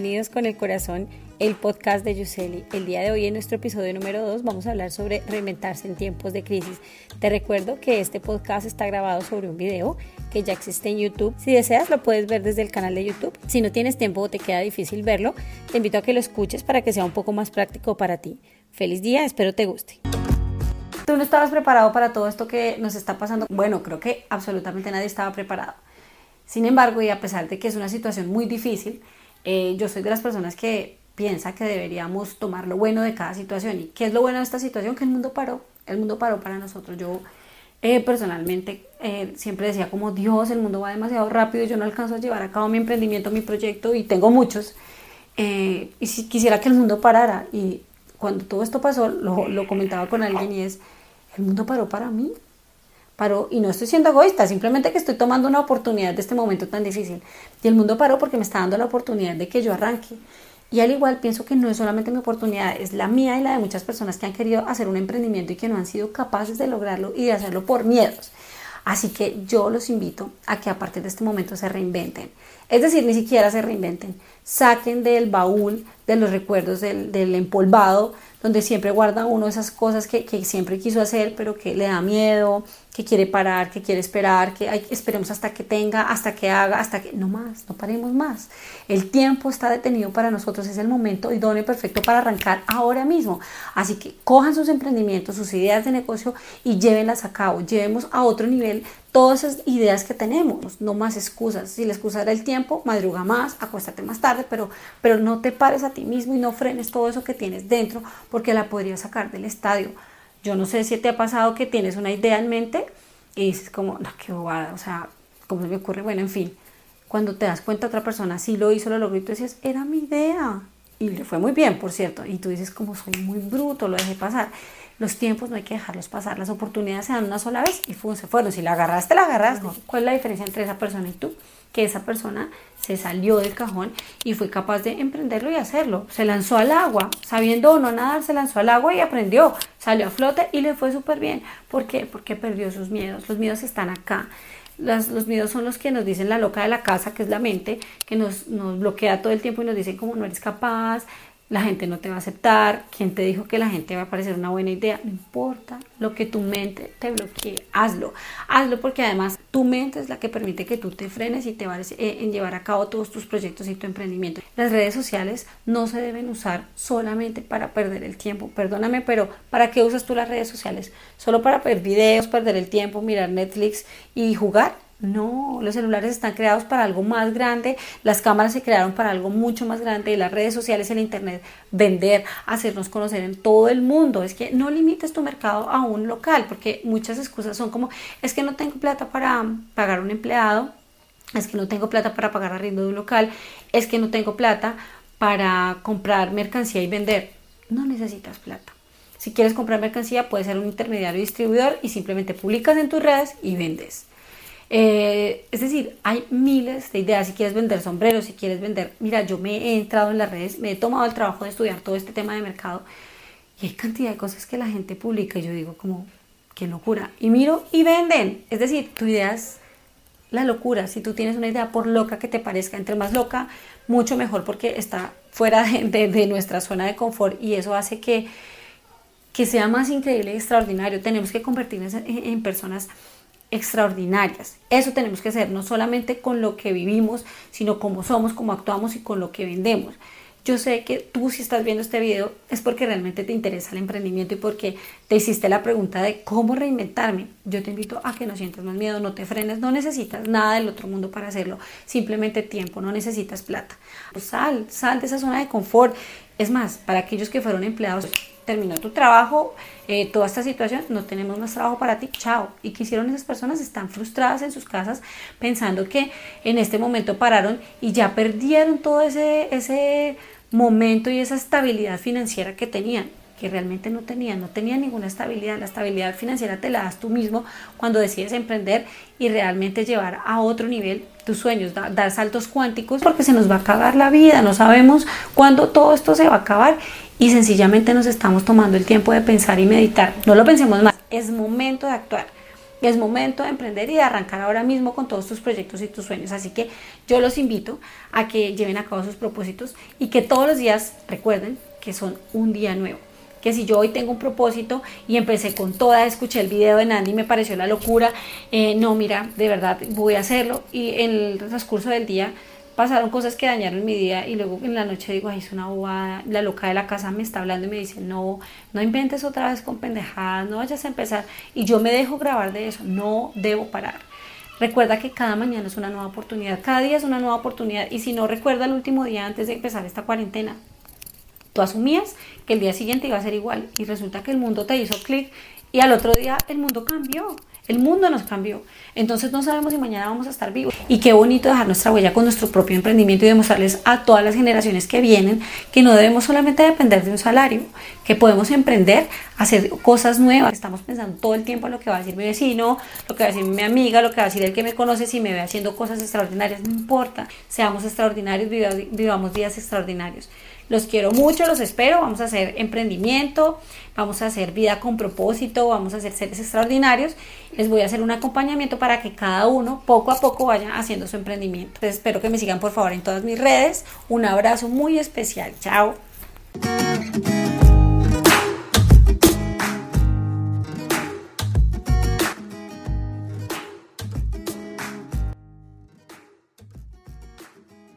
bienvenidos con el corazón, el podcast de Yuseli. El día de hoy en nuestro episodio número 2 vamos a hablar sobre reinventarse en tiempos de crisis. Te recuerdo que este podcast está grabado sobre un video que ya existe en YouTube. Si deseas lo puedes ver desde el canal de YouTube. Si no tienes tiempo o te queda difícil verlo, te invito a que lo escuches para que sea un poco más práctico para ti. Feliz día, espero te guste. ¿Tú no estabas preparado para todo esto que nos está pasando? Bueno, creo que absolutamente nadie estaba preparado. Sin embargo, y a pesar de que es una situación muy difícil, eh, yo soy de las personas que piensa que deberíamos tomar lo bueno de cada situación. ¿Y qué es lo bueno de esta situación? Que el mundo paró. El mundo paró para nosotros. Yo eh, personalmente eh, siempre decía como Dios, el mundo va demasiado rápido, yo no alcanzo a llevar a cabo mi emprendimiento, mi proyecto y tengo muchos. y si quisiera que el mundo parara. Y cuando todo esto pasó, lo, lo comentaba con alguien y es, el mundo paró para mí paró y no estoy siendo egoísta, simplemente que estoy tomando una oportunidad de este momento tan difícil. Y el mundo paró porque me está dando la oportunidad de que yo arranque. Y al igual pienso que no es solamente mi oportunidad, es la mía y la de muchas personas que han querido hacer un emprendimiento y que no han sido capaces de lograrlo y de hacerlo por miedos. Así que yo los invito a que a partir de este momento se reinventen. Es decir, ni siquiera se reinventen. Saquen del baúl de los recuerdos del, del empolvado donde siempre guarda uno esas cosas que, siempre quiso hacer, pero que le da miedo, que quiere parar, que quiere esperar, que hay, esperemos hasta que tenga, hasta que haga, hasta que... No más, no paremos más. El tiempo está detenido para nosotros, es el momento idóneo y perfecto para arrancar ahora mismo. Así que cojan sus emprendimientos, sus ideas de negocio y llévenlas a cabo, llevemos a otro nivel todas esas ideas que tenemos, no más excusas. Si la excusa era el tiempo, madruga más, acuéstate más tarde, pero, pero no te pares a ti mismo y no frenes todo eso que tienes dentro porque la podrías sacar del estadio. Yo no sé si te ha pasado que tienes una idea en mente y dices como, no, qué bobada, o sea, ¿cómo se me ocurre? Bueno, en fin, cuando te das cuenta otra persona sí lo hizo, lo logró y tú decías, era mi idea. Y le fue muy bien, por cierto. Y tú dices, como soy muy bruto, lo dejé pasar. Los tiempos no hay que dejarlos pasar, las oportunidades se dan una sola vez y se fueron. Si la agarraste, la agarraste. ¿Cuál es la diferencia entre esa persona y tú? Que esa persona se salió del cajón y fue capaz de emprenderlo y hacerlo. Se lanzó al agua, sabiendo o no nadar, se lanzó al agua y aprendió. Salió a flote y le fue súper bien. ¿Por qué? Porque perdió sus miedos. Los miedos están acá. Los miedos son los que nos dicen la loca de la casa, que es la mente, que nos, nos bloquea todo el tiempo y nos dice como no eres capaz, la gente no te va a aceptar, quién te dijo que la gente va a parecer una buena idea, no importa lo que tu mente te bloquee, hazlo, hazlo porque además tu mente es la que permite que tú te frenes y te vayas eh, en llevar a cabo todos tus proyectos y tu emprendimiento. Las redes sociales no se deben usar solamente para perder el tiempo, perdóname, pero ¿para qué usas tú las redes sociales? ¿Solo para ver videos, perder el tiempo, mirar Netflix y jugar? No, los celulares están creados para algo más grande, las cámaras se crearon para algo mucho más grande, las redes sociales, el internet, vender, hacernos conocer en todo el mundo. Es que no limites tu mercado a un local, porque muchas excusas son como, es que no tengo plata para pagar un empleado, es que no tengo plata para pagar arriendo de un local, es que no tengo plata para comprar mercancía y vender. No necesitas plata. Si quieres comprar mercancía, puedes ser un intermediario distribuidor y simplemente publicas en tus redes y vendes. Eh, es decir, hay miles de ideas. Si quieres vender sombreros, si quieres vender, mira, yo me he entrado en las redes, me he tomado el trabajo de estudiar todo este tema de mercado y hay cantidad de cosas que la gente publica y yo digo como, qué locura. Y miro y venden. Es decir, tu idea es la locura. Si tú tienes una idea, por loca que te parezca, entre más loca, mucho mejor porque está fuera de, nuestra zona de confort y eso hace que, que sea más increíble y extraordinario. Tenemos que convertirnos en personas extraordinarias. Eso tenemos que hacer, no solamente con lo que vivimos, sino cómo somos, cómo actuamos y con lo que vendemos. Yo sé que tú si estás viendo este video es porque realmente te interesa el emprendimiento y porque te hiciste la pregunta de cómo reinventarme. Yo te invito a que no sientas más miedo, no te frenes, no necesitas nada del otro mundo para hacerlo, simplemente tiempo, no necesitas plata. sal, sal de esa zona de confort. Es más, para aquellos que fueron empleados, terminó tu trabajo, eh, toda esta situación, no tenemos más trabajo para ti, chao. ¿Y qué hicieron esas personas? Están frustradas en sus casas pensando que en este momento pararon y ya perdieron todo ese, ese momento y esa estabilidad financiera que tenían que realmente no tenían, no tenían ninguna estabilidad. La estabilidad financiera te la das tú mismo cuando decides emprender y realmente llevar a otro nivel tus sueños, dar saltos cuánticos, porque se nos va a acabar la vida, no sabemos cuándo todo esto se va a acabar y sencillamente nos estamos tomando el tiempo de pensar y meditar. No lo pensemos más, es momento de actuar. Es momento de emprender y de arrancar ahora mismo con todos tus proyectos y tus sueños. Así que yo los invito a que lleven a cabo sus propósitos y que todos los días recuerden que son un día nuevo que si yo hoy tengo un propósito y empecé con toda, escuché el video de Nandy y me pareció la locura, eh, no, mira, de verdad voy a hacerlo y en el transcurso del día pasaron cosas que dañaron mi día y luego en la noche digo, ay, es una bobada, la loca de la casa me está hablando y me dice, no, no inventes otra vez con pendejadas, no vayas a empezar y yo me dejo grabar de eso, no debo parar. Recuerda que cada mañana es una nueva oportunidad, cada día es una nueva oportunidad y si no recuerda el último día antes de empezar esta cuarentena, tú asumías que el día siguiente iba a ser igual y resulta que el mundo te hizo clic y al otro día el mundo cambió. El mundo nos cambió. Entonces no sabemos si mañana vamos a estar vivos. Y qué bonito dejar nuestra huella con nuestro propio emprendimiento y demostrarles a todas las generaciones que vienen que no debemos solamente depender de un salario, que podemos emprender, hacer cosas nuevas. Estamos pensando todo el tiempo en lo que va a decir mi vecino, lo que va a decir mi amiga, lo que va a decir el que me conoce, si me ve haciendo cosas extraordinarias. No importa. Seamos extraordinarios, vivamos días extraordinarios. Los quiero mucho, los espero. Vamos a hacer emprendimiento, vamos a hacer vida con propósito, vamos a hacer seres extraordinarios. Les voy a hacer un acompañamiento para que cada uno poco a poco vaya haciendo su emprendimiento. espero que me sigan por favor en todas mis redes. Un abrazo muy especial. Chao.